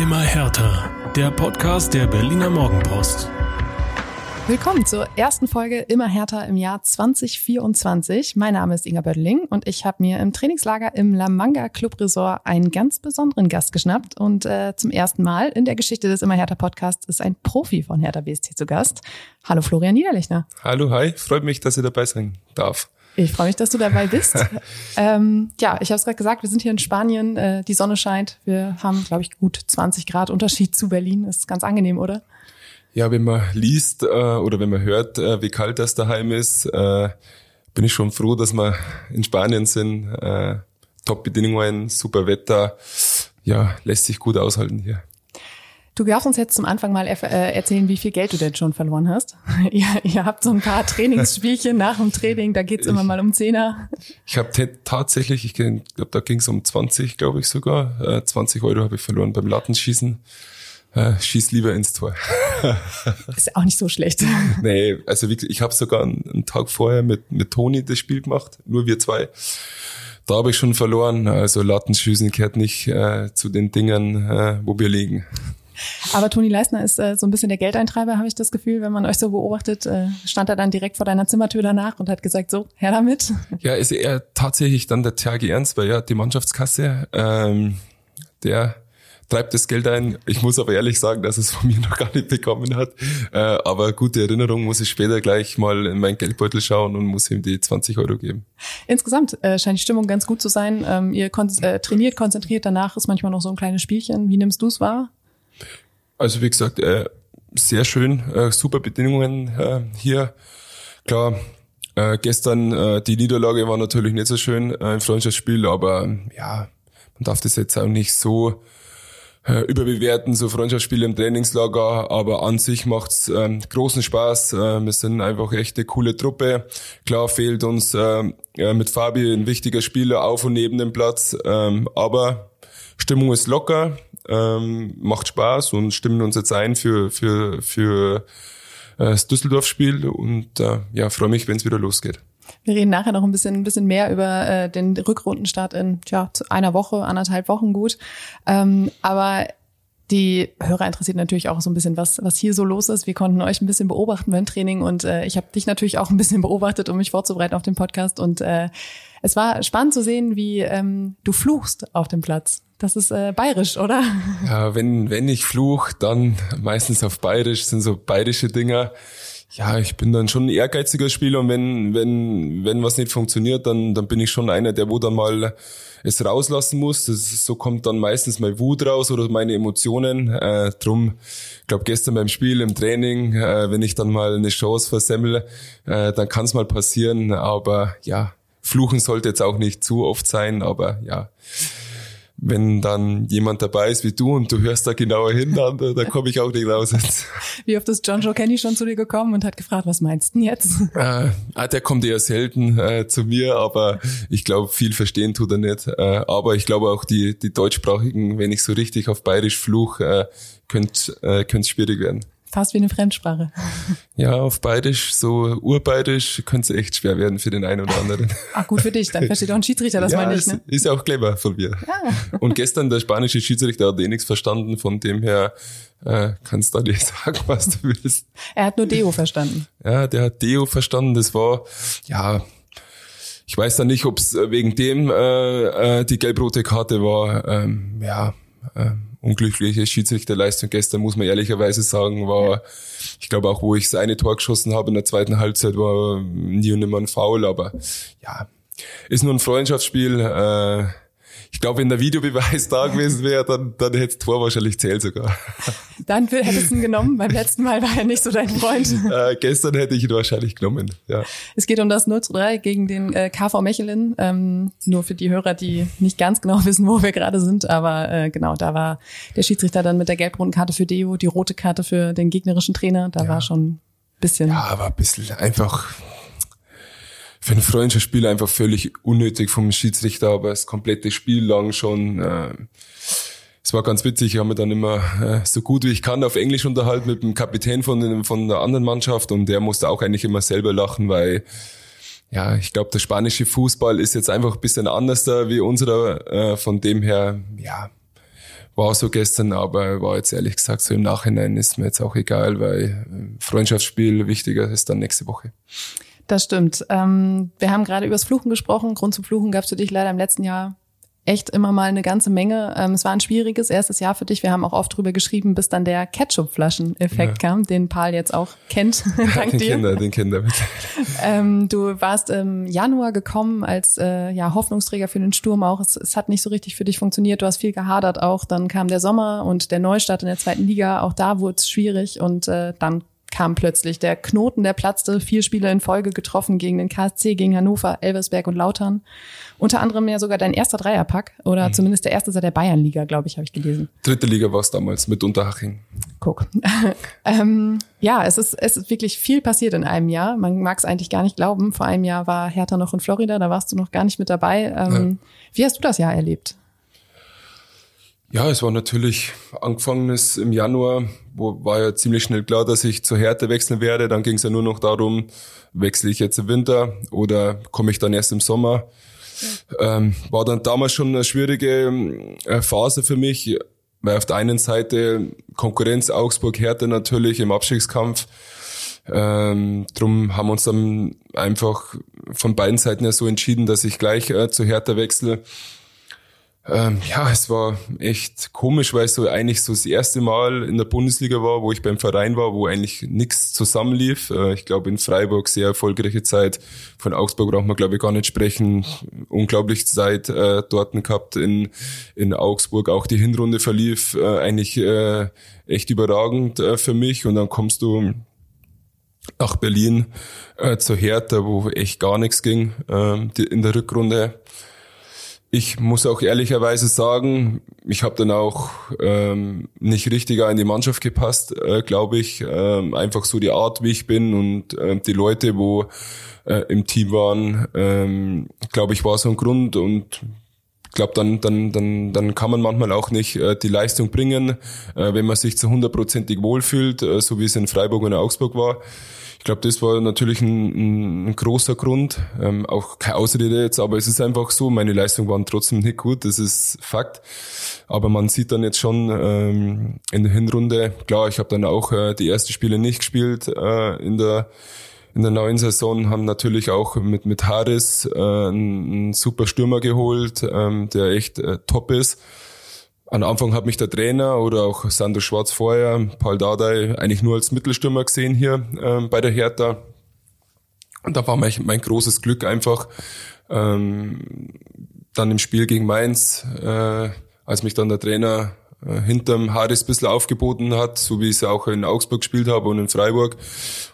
Immer härter. Der Podcast der Berliner Morgenpost. Willkommen zur ersten Folge Immer härter im Jahr 2024. Mein Name ist Inga Bödeling und ich habe mir im Trainingslager im La Manga Club Resort einen ganz besonderen Gast geschnappt. Und äh, zum ersten Mal in der Geschichte des Immer härter Podcasts ist ein Profi von Hertha BSC zu Gast. Hallo Florian Niederlechner. Hallo, hi. Freut mich, dass ich dabei sein darf. Ich freue mich, dass du dabei bist. ähm, ja, ich habe es gerade gesagt, wir sind hier in Spanien, äh, die Sonne scheint. Wir haben, glaube ich, gut 20 Grad Unterschied zu Berlin. Das ist ganz angenehm, oder? Ja, wenn man liest äh, oder wenn man hört, äh, wie kalt das daheim ist, äh, bin ich schon froh, dass wir in Spanien sind. Äh, Top-Bedingungen, super Wetter. Ja, lässt sich gut aushalten hier. Du darfst uns jetzt zum Anfang mal äh, erzählen, wie viel Geld du denn schon verloren hast. ihr, ihr habt so ein paar Trainingsspielchen nach dem Training, da geht's immer mal um Zehner. Ich habe tatsächlich, ich glaube, da ging's um 20, glaube ich sogar. Äh, 20 Euro habe ich verloren beim Lattenschießen. Äh, schieß lieber ins Tor. ist auch nicht so schlecht. nee, also wie, ich habe sogar einen, einen Tag vorher mit, mit Toni das Spiel gemacht, nur wir zwei. Da habe ich schon verloren. Also Lattenschießen gehört nicht äh, zu den Dingen, äh, wo wir liegen. Aber Toni Leisner ist äh, so ein bisschen der Geldeintreiber, habe ich das Gefühl, wenn man euch so beobachtet. Äh, stand er dann direkt vor deiner Zimmertür danach und hat gesagt, so, her damit. Ja, ist er tatsächlich dann der THG Ernst, weil ja die Mannschaftskasse, ähm, der treibt das Geld ein. Ich muss aber ehrlich sagen, dass es von mir noch gar nicht bekommen hat. Äh, aber gute Erinnerung muss ich später gleich mal in meinen Geldbeutel schauen und muss ihm die 20 Euro geben. Insgesamt äh, scheint die Stimmung ganz gut zu sein. Ähm, ihr kon äh, trainiert, konzentriert, danach ist manchmal noch so ein kleines Spielchen. Wie nimmst du es wahr? Also wie gesagt, äh, sehr schön, äh, super Bedingungen äh, hier. Klar, äh, gestern äh, die Niederlage war natürlich nicht so schön äh, im Freundschaftsspiel, aber ja, man darf das jetzt auch nicht so äh, überbewerten, so Freundschaftsspiele im Trainingslager, aber an sich macht's ähm, großen Spaß. Äh, wir sind einfach echt eine coole Truppe. Klar fehlt uns äh, mit Fabi ein wichtiger Spieler auf und neben dem Platz, ähm, aber Stimmung ist locker, ähm, macht Spaß und stimmen uns jetzt ein für für für äh, das Düsseldorf-Spiel und äh, ja freue mich, wenn es wieder losgeht. Wir reden nachher noch ein bisschen, ein bisschen mehr über äh, den Rückrundenstart in ja, einer Woche, anderthalb Wochen gut. Ähm, aber die Hörer interessiert natürlich auch so ein bisschen, was, was hier so los ist. Wir konnten euch ein bisschen beobachten beim Training und äh, ich habe dich natürlich auch ein bisschen beobachtet, um mich vorzubereiten auf den Podcast. Und äh, es war spannend zu sehen, wie ähm, du fluchst auf dem Platz. Das ist äh, bayerisch, oder? Ja, wenn, wenn ich fluch, dann meistens auf bayerisch, sind so bayerische Dinger ja, ich bin dann schon ein ehrgeiziger Spieler und wenn, wenn, wenn was nicht funktioniert, dann, dann bin ich schon einer, der wo dann mal es rauslassen muss. Das, so kommt dann meistens meine Wut raus oder meine Emotionen. Äh, drum, ich glaube gestern beim Spiel im Training, äh, wenn ich dann mal eine Chance versemmel, äh, dann kann es mal passieren. Aber ja, fluchen sollte jetzt auch nicht zu oft sein, aber ja wenn dann jemand dabei ist wie du und du hörst da genauer hin, dann da, da komme ich auch nicht raus jetzt. Wie oft ist John Joe Kenny schon zu dir gekommen und hat gefragt, was meinst du denn jetzt? Äh, ah, der kommt eher selten äh, zu mir, aber ich glaube, viel verstehen tut er nicht. Äh, aber ich glaube auch die, die deutschsprachigen, wenn ich so richtig auf bayerisch fluch, äh, könnte äh, könnte schwierig werden. Fast wie eine Fremdsprache. Ja, auf Bayerisch, so Urbayerisch, könnte es echt schwer werden für den einen oder anderen. Ach, gut für dich, dann versteht auch ein Schiedsrichter das ja, mal nicht. Ne? Ist, ist auch clever von mir. Ja. Und gestern der spanische Schiedsrichter hat eh nichts verstanden, von dem her äh, kannst du nicht sagen, was du willst. Er hat nur Deo verstanden. Ja, der hat Deo verstanden, das war, ja, ich weiß dann nicht, ob es wegen dem äh, äh, die gelb-rote Karte war. Ähm, ja, ähm, unglückliche Schiedsrichterleistung gestern, muss man ehrlicherweise sagen, war, ich glaube auch, wo ich das eine Tor geschossen habe in der zweiten Halbzeit, war nie und nimmer ein Foul, aber ja, ist nur ein Freundschaftsspiel. Äh, ich glaube, wenn der Videobeweis da gewesen wäre, dann, dann hätte Tor wahrscheinlich zählt sogar. Dann hättest du ihn genommen. Beim letzten Mal war er nicht so dein Freund. Äh, gestern hätte ich ihn wahrscheinlich genommen, ja. Es geht um das 0 zu 3 gegen den äh, KV Mechelen. Ähm, nur für die Hörer, die nicht ganz genau wissen, wo wir gerade sind. Aber äh, genau, da war der Schiedsrichter dann mit der gelb-roten Karte für Deo, die rote Karte für den gegnerischen Trainer. Da ja. war schon ein bisschen... Ja, war ein bisschen einfach für ein Freundschaftsspiel einfach völlig unnötig vom Schiedsrichter, aber das komplette Spiel lang schon. Äh, es war ganz witzig, ich habe mich dann immer äh, so gut wie ich kann auf Englisch unterhalten mit dem Kapitän von, von der anderen Mannschaft und der musste auch eigentlich immer selber lachen, weil ja, ich glaube, der spanische Fußball ist jetzt einfach ein bisschen anders da wie unserer. Äh, von dem her, ja, war so gestern, aber war jetzt ehrlich gesagt so im Nachhinein ist mir jetzt auch egal, weil äh, Freundschaftsspiel wichtiger ist dann nächste Woche. Das stimmt. Ähm, wir haben gerade über das Fluchen gesprochen. Grund zum Fluchen gab es für dich leider im letzten Jahr echt immer mal eine ganze Menge. Ähm, es war ein schwieriges erstes Jahr für dich. Wir haben auch oft drüber geschrieben, bis dann der Ketchup-Flaschen-Effekt ja. kam, den Paul jetzt auch kennt. Dank den dir. Kinder, den Kinder bitte. Ähm, du warst im Januar gekommen als äh, ja, Hoffnungsträger für den Sturm auch. Es, es hat nicht so richtig für dich funktioniert. Du hast viel gehadert auch. Dann kam der Sommer und der Neustart in der zweiten Liga. Auch da wurde es schwierig und äh, dann kam plötzlich der Knoten, der platzte, vier Spiele in Folge getroffen gegen den KSC, gegen Hannover, Elversberg und Lautern. Unter anderem ja sogar dein erster Dreierpack oder mhm. zumindest der erste seit der Bayernliga, glaube ich, habe ich gelesen. Dritte Liga war es damals mit Unterhaching. Guck. ähm, ja, es ist, es ist wirklich viel passiert in einem Jahr. Man mag es eigentlich gar nicht glauben. Vor einem Jahr war Hertha noch in Florida, da warst du noch gar nicht mit dabei. Ähm, ja. Wie hast du das Jahr erlebt? Ja, es war natürlich angefangenes im Januar, wo war ja ziemlich schnell klar, dass ich zur Härte wechseln werde. Dann ging es ja nur noch darum, wechsle ich jetzt im Winter oder komme ich dann erst im Sommer. Ähm, war dann damals schon eine schwierige äh, Phase für mich, weil auf der einen Seite Konkurrenz Augsburg, Härte natürlich im Abstiegskampf. Ähm, drum haben wir uns dann einfach von beiden Seiten ja so entschieden, dass ich gleich äh, zu Hertha wechsle. Ähm, ja, es war echt komisch, weil es so eigentlich so das erste Mal in der Bundesliga war, wo ich beim Verein war, wo eigentlich nichts zusammenlief. Äh, ich glaube in Freiburg sehr erfolgreiche Zeit. Von Augsburg braucht man glaube ich gar nicht sprechen. Unglaublich Zeit äh, dort gehabt in, in Augsburg. Auch die Hinrunde verlief äh, eigentlich äh, echt überragend äh, für mich. Und dann kommst du nach Berlin äh, zur Hertha, wo echt gar nichts ging äh, in der Rückrunde. Ich muss auch ehrlicherweise sagen, ich habe dann auch ähm, nicht richtiger in die Mannschaft gepasst, äh, glaube ich. Ähm, einfach so die Art, wie ich bin und äh, die Leute, wo äh, im Team waren, ähm, glaube ich, war so ein Grund und ich glaube, dann, dann, dann, dann kann man manchmal auch nicht äh, die Leistung bringen, äh, wenn man sich zu hundertprozentig wohlfühlt, äh, so wie es in Freiburg und Augsburg war. Ich glaube, das war natürlich ein, ein großer Grund. Ähm, auch keine Ausrede jetzt, aber es ist einfach so, meine Leistungen waren trotzdem nicht gut, das ist Fakt. Aber man sieht dann jetzt schon ähm, in der Hinrunde, klar, ich habe dann auch äh, die ersten Spiele nicht gespielt äh, in der in der neuen Saison haben natürlich auch mit mit Harris äh, einen, einen super Stürmer geholt, ähm, der echt äh, top ist. Am Anfang hat mich der Trainer oder auch Sandro Schwarz vorher, Paul Dardai, eigentlich nur als Mittelstürmer gesehen hier ähm, bei der Hertha. Und da war mein, mein großes Glück einfach, ähm, dann im Spiel gegen Mainz, äh, als mich dann der Trainer äh, hinterm Harris ein bisschen aufgeboten hat, so wie ich es auch in Augsburg gespielt habe und in Freiburg.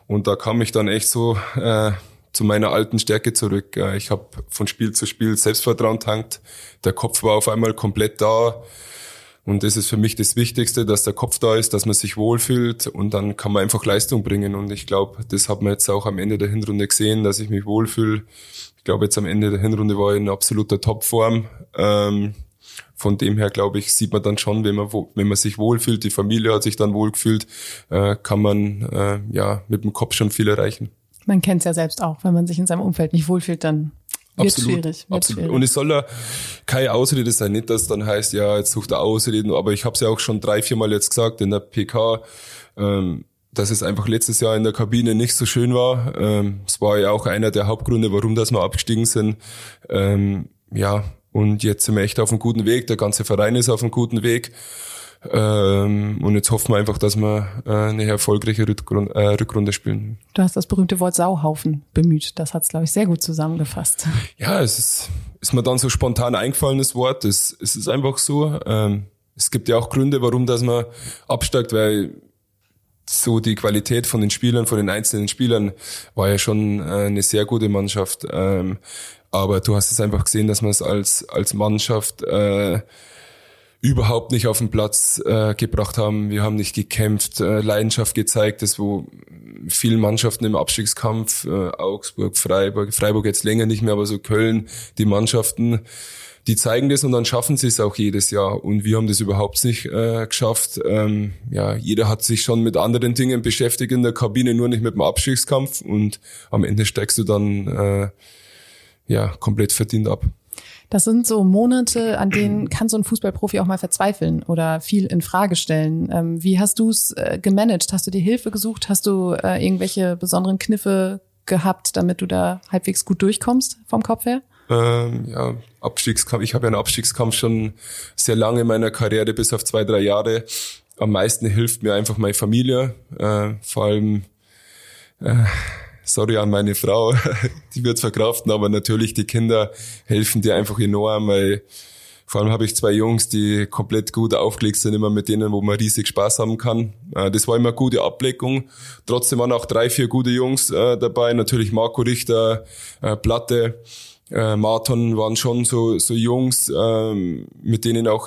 Und da kam ich dann echt so äh, zu meiner alten Stärke zurück. Äh, ich habe von Spiel zu Spiel Selbstvertrauen tankt. Der Kopf war auf einmal komplett da. Und das ist für mich das Wichtigste, dass der Kopf da ist, dass man sich wohlfühlt und dann kann man einfach Leistung bringen. Und ich glaube, das hat man jetzt auch am Ende der Hinrunde gesehen, dass ich mich wohlfühle. Ich glaube, jetzt am Ende der Hinrunde war ich in absoluter Topform. Ähm, von dem her, glaube ich, sieht man dann schon, wenn man, wenn man sich wohlfühlt, die Familie hat sich dann wohlgefühlt, äh, kann man äh, ja mit dem Kopf schon viel erreichen. Man kennt es ja selbst auch, wenn man sich in seinem Umfeld nicht wohlfühlt, dann absolut, schwierig. Wird absolut. Und es soll ja keine Ausrede sein, nicht, dass dann heißt, ja, jetzt sucht er Ausreden, aber ich habe es ja auch schon drei, vier Mal jetzt gesagt in der PK, ähm, dass es einfach letztes Jahr in der Kabine nicht so schön war. Ähm, es war ja auch einer der Hauptgründe, warum dass wir abgestiegen sind. Ähm, ja, und jetzt sind wir echt auf einem guten Weg. Der ganze Verein ist auf einem guten Weg. Ähm, und jetzt hoffen wir einfach, dass wir äh, eine erfolgreiche Rückrunde, äh, Rückrunde spielen. Du hast das berühmte Wort Sauhaufen bemüht. Das hat es, glaube ich, sehr gut zusammengefasst. Ja, es ist, ist mir dann so spontan eingefallen, das Wort. Es, es ist einfach so. Ähm, es gibt ja auch Gründe, warum dass man absteigt, weil so die Qualität von den Spielern, von den einzelnen Spielern war ja schon äh, eine sehr gute Mannschaft. Ähm, aber du hast es einfach gesehen, dass man es als, als Mannschaft äh, überhaupt nicht auf den Platz äh, gebracht haben. Wir haben nicht gekämpft, äh, Leidenschaft gezeigt, das wo vielen Mannschaften im Abstiegskampf, äh, Augsburg, Freiburg, Freiburg jetzt länger nicht mehr, aber so Köln, die Mannschaften, die zeigen das und dann schaffen sie es auch jedes Jahr. Und wir haben das überhaupt nicht äh, geschafft. Ähm, ja, jeder hat sich schon mit anderen Dingen beschäftigt in der Kabine, nur nicht mit dem Abstiegskampf und am Ende steigst du dann äh, ja komplett verdient ab. Das sind so Monate, an denen kann so ein Fußballprofi auch mal verzweifeln oder viel in Frage stellen. Ähm, wie hast du es äh, gemanagt? Hast du dir Hilfe gesucht? Hast du äh, irgendwelche besonderen Kniffe gehabt, damit du da halbwegs gut durchkommst vom Kopf her? Ähm, ja, Abstiegskampf. Ich habe ja einen Abstiegskampf schon sehr lange in meiner Karriere, bis auf zwei, drei Jahre. Am meisten hilft mir einfach meine Familie, äh, vor allem äh, sorry an meine Frau, die wird verkraften, aber natürlich die Kinder helfen dir einfach enorm, weil vor allem habe ich zwei Jungs, die komplett gut aufgelegt sind, immer mit denen, wo man riesig Spaß haben kann. Äh, das war immer eine gute Ableckung. Trotzdem waren auch drei, vier gute Jungs äh, dabei. Natürlich Marco Richter, äh, Platte, Marton waren schon so, so Jungs, ähm, mit denen auch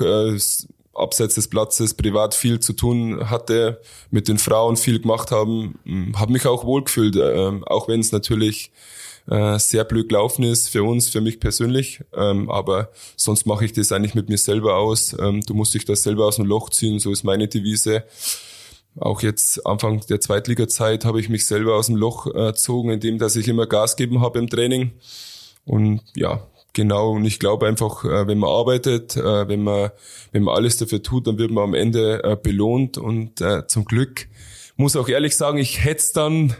abseits des Platzes privat viel zu tun hatte, mit den Frauen viel gemacht haben, hm, habe mich auch wohlgefühlt, äh, auch wenn es natürlich äh, sehr blöd gelaufen ist für uns, für mich persönlich. Ähm, aber sonst mache ich das eigentlich mit mir selber aus. Ähm, du musst dich das selber aus dem Loch ziehen, so ist meine Devise. Auch jetzt Anfang der Zweitliga-Zeit habe ich mich selber aus dem Loch äh, indem dass ich immer Gas geben habe im Training. Und ja, Genau, und ich glaube einfach, äh, wenn man arbeitet, äh, wenn man, wenn man alles dafür tut, dann wird man am Ende äh, belohnt. Und zum Glück muss auch ehrlich sagen, ich hätte dann,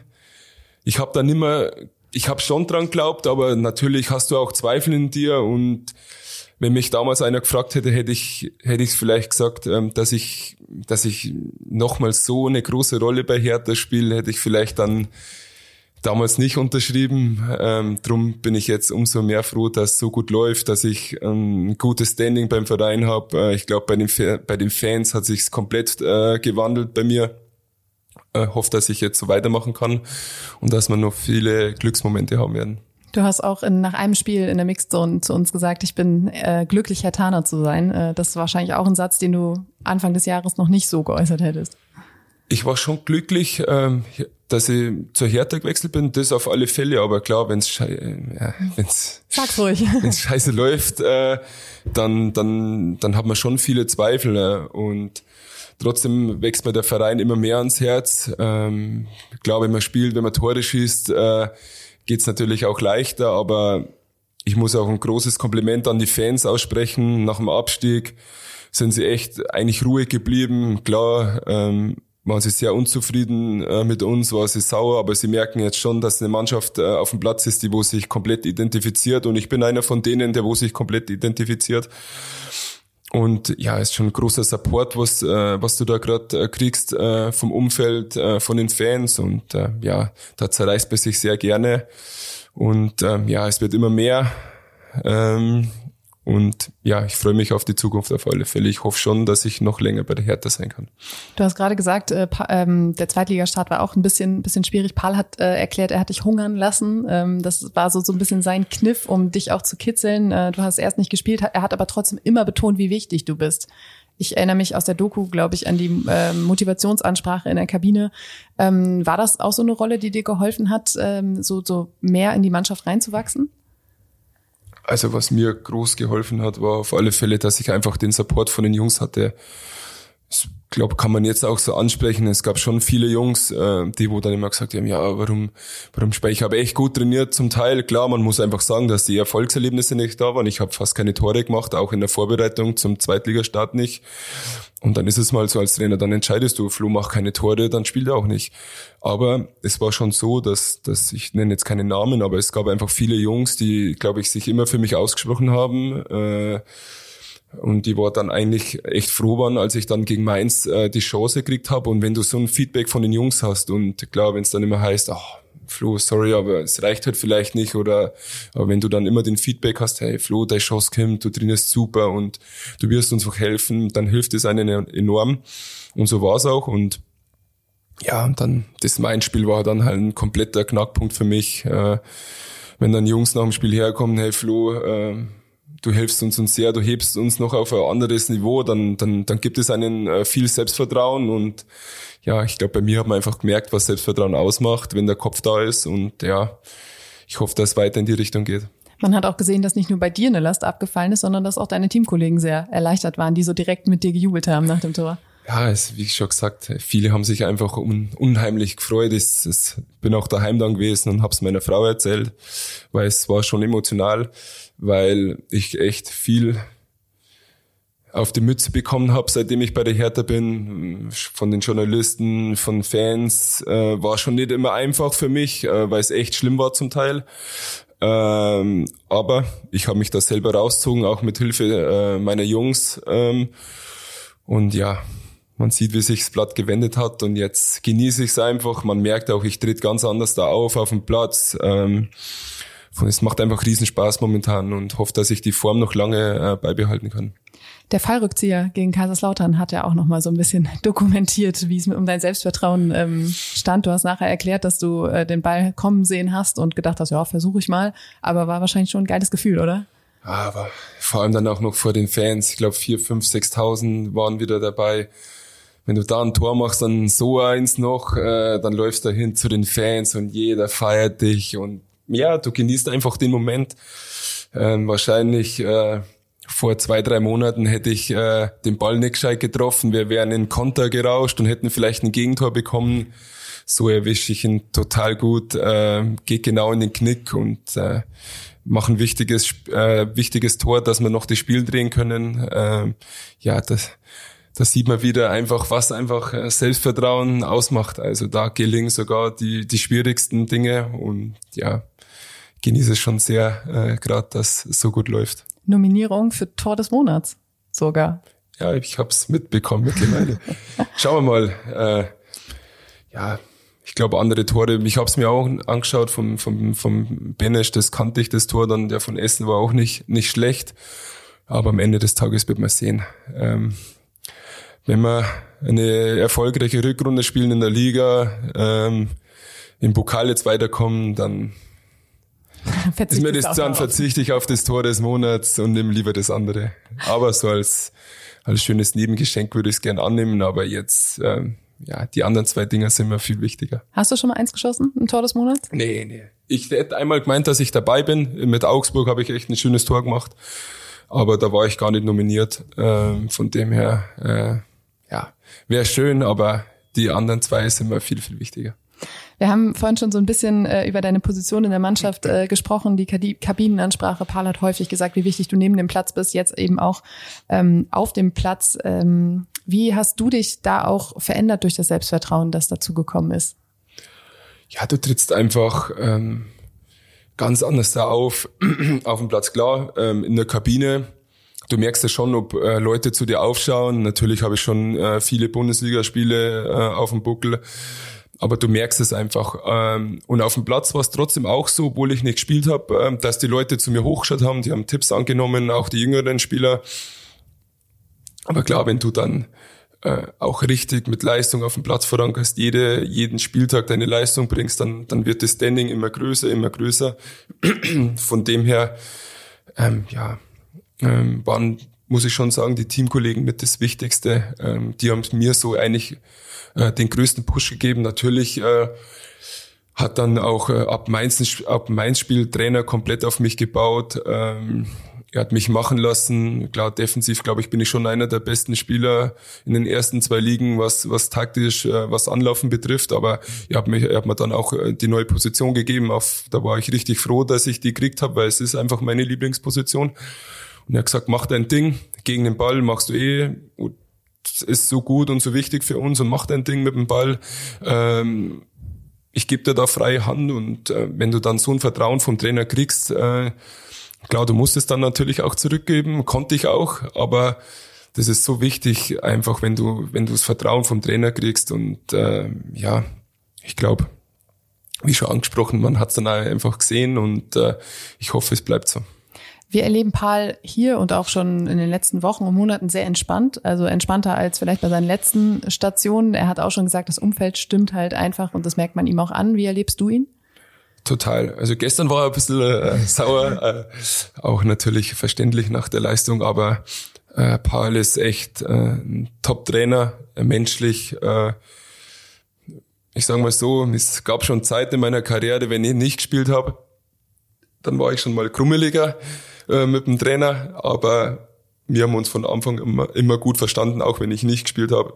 ich habe dann immer, ich habe schon dran geglaubt, aber natürlich hast du auch Zweifel in dir. Und wenn mich damals einer gefragt hätte, hätte ich hätte ich vielleicht gesagt, ähm, dass ich dass ich nochmal so eine große Rolle bei Hertha spiele, hätte ich vielleicht dann damals nicht unterschrieben. Ähm, drum bin ich jetzt umso mehr froh, dass es so gut läuft, dass ich ähm, ein gutes Standing beim Verein habe. Äh, ich glaube, bei den, bei den Fans hat sich's komplett äh, gewandelt bei mir. Äh, hoffe, dass ich jetzt so weitermachen kann und dass wir noch viele Glücksmomente haben werden. Du hast auch in, nach einem Spiel in der Mixzone zu uns gesagt, ich bin äh, glücklich, Herr Taner zu sein. Äh, das ist wahrscheinlich auch ein Satz, den du Anfang des Jahres noch nicht so geäußert hättest. Ich war schon glücklich, ähm, dass ich zur Hertha gewechselt bin, das auf alle Fälle, aber klar, wenn es ja, wenn's, scheiße läuft, äh, dann, dann, dann hat man schon viele Zweifel. Ne? Und trotzdem wächst mir der Verein immer mehr ans Herz. Ähm, klar, wenn man spielt, wenn man Tore schießt, äh, geht's natürlich auch leichter, aber ich muss auch ein großes Kompliment an die Fans aussprechen. Nach dem Abstieg sind sie echt eigentlich ruhig geblieben. Klar, ähm, waren sie sehr unzufrieden äh, mit uns, war sie sauer, aber sie merken jetzt schon, dass eine Mannschaft äh, auf dem Platz ist, die wo sich komplett identifiziert und ich bin einer von denen, der wo sich komplett identifiziert. Und ja, ist schon großer Support, was, äh, was du da gerade äh, kriegst äh, vom Umfeld, äh, von den Fans. Und ja, da zerreißt man sich sehr gerne. Und äh, ja, es wird immer mehr. Ähm, und ja, ich freue mich auf die Zukunft auf alle Fälle. Ich hoffe schon, dass ich noch länger bei der Hertha sein kann. Du hast gerade gesagt, äh, ähm, der Zweitligastart war auch ein bisschen, bisschen schwierig. Paul hat äh, erklärt, er hat dich hungern lassen. Ähm, das war so, so ein bisschen sein Kniff, um dich auch zu kitzeln. Äh, du hast erst nicht gespielt, er hat aber trotzdem immer betont, wie wichtig du bist. Ich erinnere mich aus der Doku, glaube ich, an die äh, Motivationsansprache in der Kabine. Ähm, war das auch so eine Rolle, die dir geholfen hat, ähm, so, so mehr in die Mannschaft reinzuwachsen? Also was mir groß geholfen hat, war auf alle Fälle, dass ich einfach den Support von den Jungs hatte. Ich glaube, kann man jetzt auch so ansprechen. Es gab schon viele Jungs, äh, die wo dann immer gesagt haben, ja, warum, warum spreche ich? habe echt gut trainiert zum Teil. Klar, man muss einfach sagen, dass die Erfolgserlebnisse nicht da waren. Ich habe fast keine Tore gemacht, auch in der Vorbereitung zum Zweitligastart nicht. Und dann ist es mal so als Trainer, dann entscheidest du, Flo macht keine Tore, dann spielt er auch nicht. Aber es war schon so, dass, dass ich nenne jetzt keine Namen, aber es gab einfach viele Jungs, die, glaube ich, sich immer für mich ausgesprochen haben. Äh, und die war dann eigentlich echt froh waren, als ich dann gegen Mainz äh, die Chance gekriegt habe. Und wenn du so ein Feedback von den Jungs hast und klar, wenn es dann immer heißt, ach, Flo, sorry, aber es reicht halt vielleicht nicht. Oder aber wenn du dann immer den Feedback hast, hey Flo, dein Chance kommt, du trainierst super und du wirst uns auch helfen, dann hilft es einen enorm. Und so war es auch. Und ja, dann das Main-Spiel war dann halt ein kompletter Knackpunkt für mich. Äh, wenn dann Jungs nach dem Spiel herkommen, hey Flo, äh, du hilfst uns uns sehr, du hebst uns noch auf ein anderes Niveau, dann, dann, dann gibt es einen äh, viel Selbstvertrauen und ja, ich glaube, bei mir hat man einfach gemerkt, was Selbstvertrauen ausmacht, wenn der Kopf da ist und ja, ich hoffe, dass es weiter in die Richtung geht. Man hat auch gesehen, dass nicht nur bei dir eine Last abgefallen ist, sondern dass auch deine Teamkollegen sehr erleichtert waren, die so direkt mit dir gejubelt haben nach dem Tor. Ja, es, wie schon gesagt, viele haben sich einfach un, unheimlich gefreut. Ich, ich bin auch daheim dann gewesen und habe es meiner Frau erzählt, weil es war schon emotional, weil ich echt viel auf die Mütze bekommen habe, seitdem ich bei der Hertha bin, von den Journalisten, von Fans, äh, war schon nicht immer einfach für mich, äh, weil es echt schlimm war zum Teil. Ähm, aber ich habe mich da selber rausgezogen, auch mit Hilfe äh, meiner Jungs. Ähm, und ja, man sieht, wie sich das Blatt gewendet hat und jetzt genieße ich es einfach. Man merkt auch, ich tritt ganz anders da auf auf dem Platz. Ähm, es macht einfach riesen Spaß momentan und hoffe, dass ich die Form noch lange äh, beibehalten kann. Der Fallrückzieher gegen Kaiserslautern hat ja auch noch mal so ein bisschen dokumentiert, wie es um dein Selbstvertrauen ähm, stand. Du hast nachher erklärt, dass du äh, den Ball kommen sehen hast und gedacht hast, ja, versuche ich mal. Aber war wahrscheinlich schon ein geiles Gefühl, oder? Aber vor allem dann auch noch vor den Fans. Ich glaube, vier, fünf, sechstausend waren wieder dabei. Wenn du da ein Tor machst, dann so eins noch, äh, dann läufst du hin zu den Fans und jeder feiert dich und ja, du genießt einfach den Moment. Ähm, wahrscheinlich äh, vor zwei, drei Monaten hätte ich äh, den Ball nicht gescheit getroffen. Wir wären in Konter gerauscht und hätten vielleicht ein Gegentor bekommen. So erwische ich ihn total gut, äh, geht genau in den Knick und äh, machen wichtiges, äh, wichtiges Tor, dass wir noch das Spiel drehen können. Äh, ja, das, das sieht man wieder einfach, was einfach äh, Selbstvertrauen ausmacht. Also da gelingen sogar die, die schwierigsten Dinge und ja, genieße es schon sehr, äh, gerade, dass es so gut läuft. Nominierung für Tor des Monats sogar. Ja, ich habe es mitbekommen mittlerweile. Schauen wir mal. Äh, ja, ich glaube andere Tore. Ich habe es mir auch angeschaut vom vom vom Benesch. Das kannte ich das Tor dann. Der von Essen war auch nicht nicht schlecht. Aber am Ende des Tages wird man sehen. Ähm, wenn wir eine erfolgreiche Rückrunde spielen in der Liga, ähm, im Pokal jetzt weiterkommen, dann ist mir das dann verzichte ich auf das Tor des Monats und nehme lieber das andere. Aber so als, als schönes Nebengeschenk würde ich es gern annehmen, aber jetzt, ähm, ja, die anderen zwei Dinger sind mir viel wichtiger. Hast du schon mal eins geschossen, ein Tor des Monats? Nee, nee. Ich hätte einmal gemeint, dass ich dabei bin. Mit Augsburg habe ich echt ein schönes Tor gemacht. Aber da war ich gar nicht nominiert. Ähm, von dem her, äh, ja, wäre schön, aber die anderen zwei sind mir viel, viel wichtiger. Wir haben vorhin schon so ein bisschen äh, über deine Position in der Mannschaft äh, gesprochen, die Kabinenansprache. Paul hat häufig gesagt, wie wichtig du neben dem Platz bist, jetzt eben auch ähm, auf dem Platz. Ähm, wie hast du dich da auch verändert durch das Selbstvertrauen, das dazu gekommen ist? Ja, du trittst einfach ähm, ganz anders da auf, auf dem Platz. Klar, ähm, in der Kabine du merkst ja schon, ob äh, Leute zu dir aufschauen. Natürlich habe ich schon äh, viele Bundesligaspiele äh, auf dem Buckel aber du merkst es einfach. Ähm, und auf dem Platz war es trotzdem auch so, obwohl ich nicht gespielt habe, ähm, dass die Leute zu mir hochgeschaut haben, die haben Tipps angenommen, auch die jüngeren Spieler. Aber klar, wenn du dann äh, auch richtig mit Leistung auf dem Platz vorankommst, jede, jeden Spieltag deine Leistung bringst, dann, dann wird das Standing immer größer, immer größer. Von dem her, ähm, ja, ähm, waren, muss ich schon sagen, die Teamkollegen mit das Wichtigste. Ähm, die haben mir so eigentlich äh, den größten Push gegeben. Natürlich äh, hat dann auch äh, ab Mainz, ab Mainz Spiel Trainer komplett auf mich gebaut. Ähm, er hat mich machen lassen. Klar, defensiv, glaube ich, bin ich schon einer der besten Spieler in den ersten zwei Ligen, was, was taktisch, äh, was Anlaufen betrifft. Aber er hat, mich, er hat mir dann auch äh, die neue Position gegeben. Auf, da war ich richtig froh, dass ich die gekriegt habe, weil es ist einfach meine Lieblingsposition. Und er hat gesagt, mach dein Ding. Gegen den Ball machst du eh ist so gut und so wichtig für uns und mach dein Ding mit dem Ball. Ähm, ich gebe dir da freie Hand und äh, wenn du dann so ein Vertrauen vom Trainer kriegst, äh, klar, du musst es dann natürlich auch zurückgeben, konnte ich auch, aber das ist so wichtig, einfach wenn du, wenn du das Vertrauen vom Trainer kriegst und äh, ja, ich glaube, wie schon angesprochen, man hat es dann einfach gesehen und äh, ich hoffe, es bleibt so. Wir erleben Paul hier und auch schon in den letzten Wochen und Monaten sehr entspannt, also entspannter als vielleicht bei seinen letzten Stationen. Er hat auch schon gesagt, das Umfeld stimmt halt einfach und das merkt man ihm auch an. Wie erlebst du ihn? Total. Also gestern war er ein bisschen äh, sauer, äh, auch natürlich verständlich nach der Leistung, aber äh, Paul ist echt äh, ein Top-Trainer, äh, menschlich. Äh, ich sage mal so, es gab schon Zeiten in meiner Karriere, wenn ich nicht gespielt habe, dann war ich schon mal krummeliger äh, mit dem Trainer, aber wir haben uns von Anfang immer, immer gut verstanden, auch wenn ich nicht gespielt habe.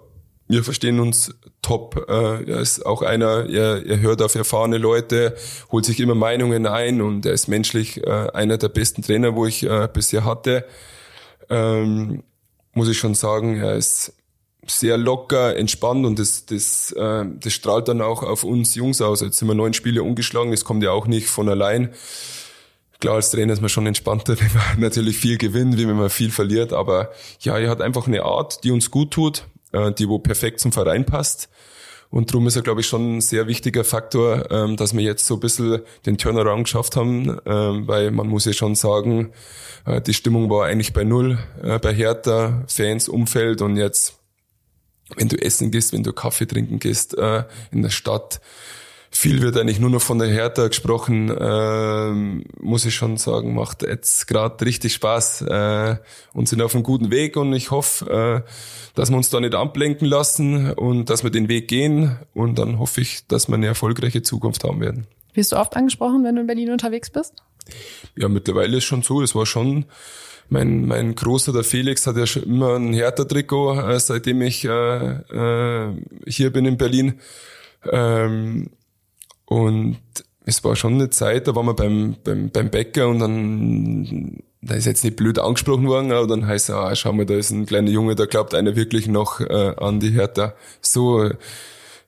wir verstehen uns top. Äh, er ist auch einer, er, er hört auf erfahrene Leute, holt sich immer Meinungen ein und er ist menschlich äh, einer der besten Trainer, wo ich bisher hatte. Ähm, muss ich schon sagen, er ist sehr locker, entspannt und das, das, das strahlt dann auch auf uns Jungs aus. Jetzt sind wir neun Spiele umgeschlagen, das kommt ja auch nicht von allein. Klar, als Trainer ist man schon entspannter, wenn man natürlich viel gewinnt, wie wenn man viel verliert. Aber ja, er hat einfach eine Art, die uns gut tut, äh, die wo perfekt zum Verein passt. Und darum ist er, glaube ich, schon ein sehr wichtiger Faktor, ähm, dass wir jetzt so ein bisschen den Turnaround geschafft haben, ähm, weil man muss ja schon sagen, äh, die Stimmung war eigentlich bei Null äh, bei Hertha, Fans, Umfeld und jetzt, wenn du essen gehst, wenn du Kaffee trinken gehst in der Stadt, viel wird eigentlich nur noch von der Hertha gesprochen, ähm, muss ich schon sagen, macht jetzt gerade richtig Spaß äh, und sind auf einem guten Weg und ich hoffe, äh, dass wir uns da nicht ablenken lassen und dass wir den Weg gehen und dann hoffe ich, dass wir eine erfolgreiche Zukunft haben werden. Wirst du oft angesprochen, wenn du in Berlin unterwegs bist? Ja, mittlerweile ist schon so. Es war schon mein, mein Großer, der Felix, hat ja schon immer ein Hertha-Trikot, äh, seitdem ich äh, äh, hier bin in Berlin. Ähm, und es war schon eine Zeit, da waren wir beim, beim, beim Bäcker und dann, da ist jetzt nicht blöd angesprochen worden, aber dann heißt es, ah, schau mal, da ist ein kleiner Junge, da glaubt einer wirklich noch äh, an die Hertha. So,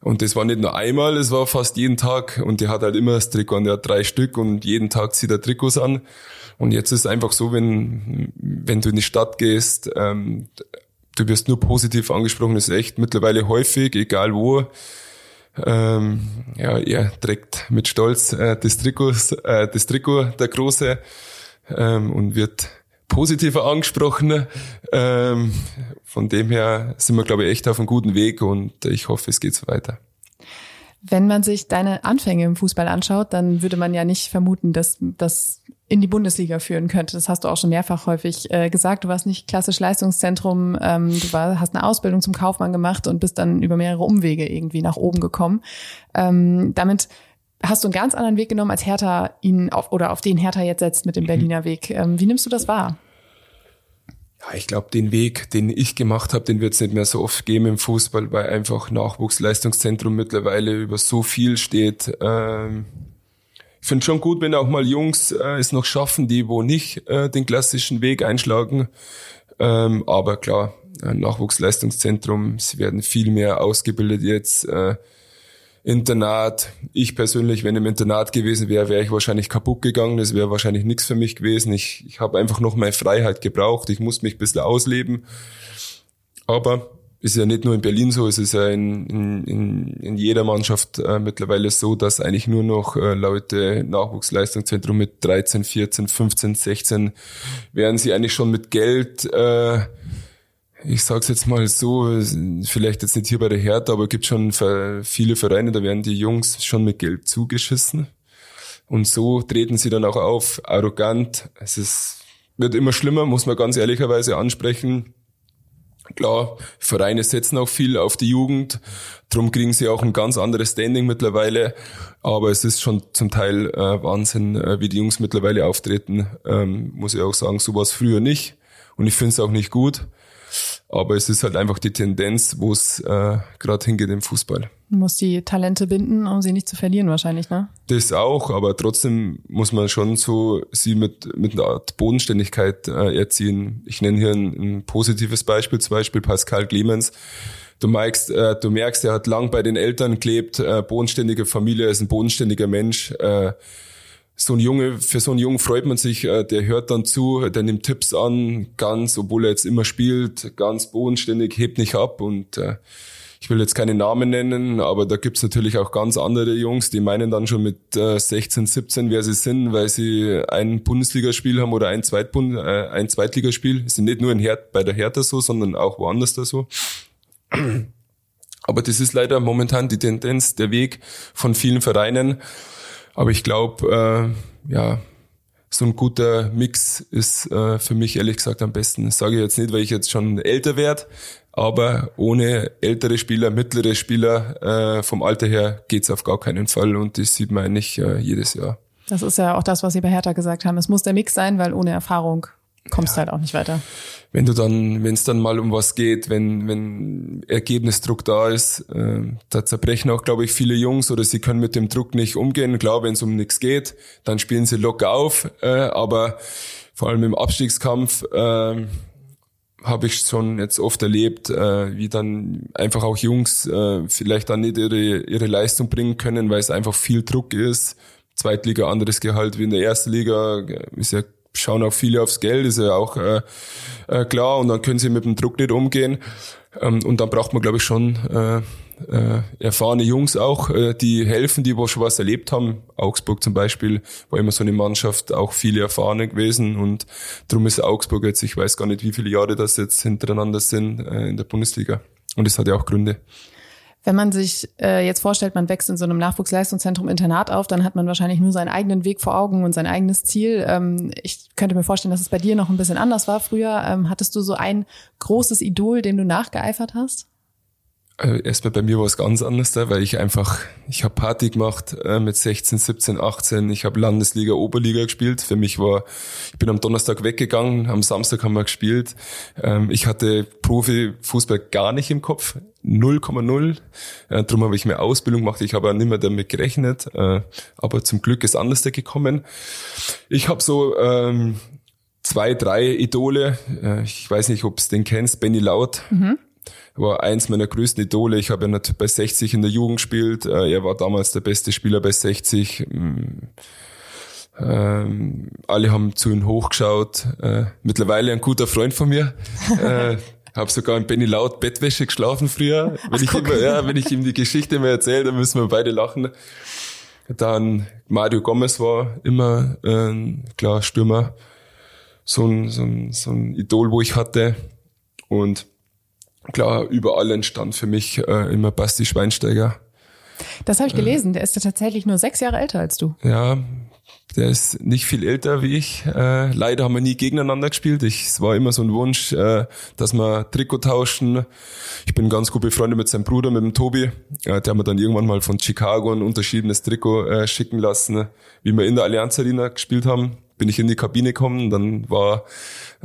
und das war nicht nur einmal, es war fast jeden Tag und der hat halt immer das Trikot und der hat drei Stück und jeden Tag zieht er Trikots an. Und jetzt ist es einfach so, wenn, wenn du in die Stadt gehst, ähm, du wirst nur positiv angesprochen, das ist echt mittlerweile häufig, egal wo. Ähm, ja, er trägt mit Stolz äh, das, Trikots, äh, das Trikot der Große ähm, und wird positiver angesprochen. Ähm, von dem her sind wir, glaube ich, echt auf einem guten Weg und ich hoffe, es geht so weiter. Wenn man sich deine Anfänge im Fußball anschaut, dann würde man ja nicht vermuten, dass das in die Bundesliga führen könnte. Das hast du auch schon mehrfach häufig äh, gesagt. Du warst nicht klassisch Leistungszentrum, ähm, du war, hast eine Ausbildung zum Kaufmann gemacht und bist dann über mehrere Umwege irgendwie nach oben gekommen. Ähm, damit hast du einen ganz anderen Weg genommen, als Hertha ihn auf oder auf den Hertha jetzt setzt mit dem mhm. Berliner Weg. Ähm, wie nimmst du das wahr? Ja, ich glaube, den Weg, den ich gemacht habe, den wird es nicht mehr so oft geben im Fußball, weil einfach Nachwuchsleistungszentrum mittlerweile über so viel steht. Ähm, finde schon gut, wenn auch mal Jungs äh, es noch schaffen, die wo nicht äh, den klassischen Weg einschlagen. Ähm, aber klar, Nachwuchsleistungszentrum, sie werden viel mehr ausgebildet jetzt. Äh, Internat. Ich persönlich, wenn im Internat gewesen wäre, wäre ich wahrscheinlich kaputt gegangen. Das wäre wahrscheinlich nichts für mich gewesen. Ich, ich habe einfach noch meine Freiheit gebraucht. Ich muss mich ein bisschen ausleben. Aber ist ja nicht nur in Berlin so, es ist ja in, in, in jeder Mannschaft äh, mittlerweile so, dass eigentlich nur noch äh, Leute Nachwuchsleistungszentrum mit 13, 14, 15, 16 werden sie eigentlich schon mit Geld äh, ich sag's jetzt mal so, vielleicht jetzt nicht hier bei der Hertha, aber gibt schon viele Vereine, da werden die Jungs schon mit Geld zugeschissen. Und so treten sie dann auch auf, arrogant. Es ist, wird immer schlimmer, muss man ganz ehrlicherweise ansprechen. Klar, Vereine setzen auch viel auf die Jugend, drum kriegen sie auch ein ganz anderes Standing mittlerweile. Aber es ist schon zum Teil äh, Wahnsinn, äh, wie die Jungs mittlerweile auftreten. Ähm, muss ich auch sagen, so war es früher nicht. Und ich finde es auch nicht gut. Aber es ist halt einfach die Tendenz, wo es äh, gerade hingeht im Fußball. Muss die Talente binden, um sie nicht zu verlieren wahrscheinlich, ne? Das auch, aber trotzdem muss man schon so sie mit, mit einer Art Bodenständigkeit äh, erziehen. Ich nenne hier ein, ein positives Beispiel, zum Beispiel Pascal Clemens. Du merkst, äh, du merkst, er hat lang bei den Eltern gelebt, äh, bodenständige Familie, ist ein bodenständiger Mensch. Äh, so ein Junge, für so einen Jungen freut man sich, äh, der hört dann zu, der nimmt Tipps an, ganz, obwohl er jetzt immer spielt, ganz bodenständig, hebt nicht ab und äh, ich will jetzt keine Namen nennen, aber da gibt's natürlich auch ganz andere Jungs, die meinen dann schon mit äh, 16, 17, wer sie sind, weil sie ein Bundesligaspiel haben oder ein, Zweitbund, äh, ein Zweitligaspiel. Sind nicht nur in Her bei der Hertha so, sondern auch woanders da so. Aber das ist leider momentan die Tendenz, der Weg von vielen Vereinen. Aber ich glaube, äh, ja, so ein guter Mix ist äh, für mich ehrlich gesagt am besten. Das sage ich jetzt nicht, weil ich jetzt schon älter werde, aber ohne ältere Spieler, mittlere Spieler äh, vom Alter her geht's auf gar keinen Fall und das sieht man eigentlich äh, jedes Jahr. Das ist ja auch das, was Sie bei Hertha gesagt haben. Es muss der Mix sein, weil ohne Erfahrung kommst ja. halt auch nicht weiter. wenn du dann, wenn es dann mal um was geht, wenn, wenn Ergebnisdruck da ist, äh, da zerbrechen auch, glaube ich, viele Jungs oder sie können mit dem Druck nicht umgehen. Klar, wenn es um nichts geht, dann spielen sie locker auf, äh, aber vor allem im Abstiegskampf äh, habe ich schon jetzt oft erlebt, äh, wie dann einfach auch Jungs äh, vielleicht dann nicht ihre, ihre Leistung bringen können, weil es einfach viel Druck ist. Zweitliga anderes Gehalt wie in der ersten Liga, ist ja schauen auch viele aufs Geld, ist ja auch äh, äh, klar und dann können sie mit dem Druck nicht umgehen. Ähm, und dann braucht man, glaube ich, schon äh, äh, erfahrene Jungs auch, äh, die helfen, die wo schon was erlebt haben. Augsburg zum Beispiel war immer so eine Mannschaft, auch viele Erfahrene gewesen und darum ist Augsburg jetzt, ich weiß gar nicht, wie viele Jahre das jetzt hintereinander sind äh, in der Bundesliga. Und es hat ja auch Gründe. Wenn man sich äh, jetzt vorstellt, man wächst in so einem Nachwuchsleistungszentrum Internat auf, dann hat man wahrscheinlich nur seinen eigenen Weg vor Augen und sein eigenes Ziel. Ähm, ich könnte mir vorstellen, dass es bei dir noch ein bisschen anders war früher. Ähm, hattest du so ein großes Idol, dem du nachgeeifert hast? Also erstmal bei mir war es ganz anders weil ich einfach, ich habe Party gemacht äh, mit 16, 17, 18. Ich habe Landesliga, Oberliga gespielt. Für mich war, ich bin am Donnerstag weggegangen, am Samstag haben wir gespielt. Ähm, ich hatte Profifußball gar nicht im Kopf, 0,0. Äh, darum habe ich mir Ausbildung gemacht. Ich habe auch nicht mehr damit gerechnet, äh, aber zum Glück ist anders gekommen. Ich habe so ähm, zwei, drei Idole. Äh, ich weiß nicht, ob du den kennst, Benny Laut. Mhm war eins meiner größten Idole. Ich habe ja nicht bei 60 in der Jugend gespielt. Äh, er war damals der beste Spieler bei 60. Mm. Ähm, alle haben zu ihm hochgeschaut. Äh, mittlerweile ein guter Freund von mir. äh, habe sogar in Benny Laut Bettwäsche geschlafen früher. Wenn Ach, ich, immer, ja, wenn ich ihm die Geschichte mal erzähle, dann müssen wir beide lachen. Dann Mario Gomez war immer äh, klar Stürmer, so ein, so, ein, so ein Idol, wo ich hatte. Und klar, überall entstand für mich äh, immer Basti Schweinsteiger. Das habe ich gelesen. Der ist ja tatsächlich nur sechs Jahre älter als du. Ja, der ist nicht viel älter wie ich. Äh, leider haben wir nie gegeneinander gespielt. Ich, es war immer so ein Wunsch, äh, dass wir Trikot tauschen. Ich bin ganz gut befreundet mit seinem Bruder, mit dem Tobi. Äh, der hat mir dann irgendwann mal von Chicago ein unterschiedenes Trikot äh, schicken lassen, wie wir in der Allianz Arena gespielt haben bin ich in die Kabine gekommen, dann war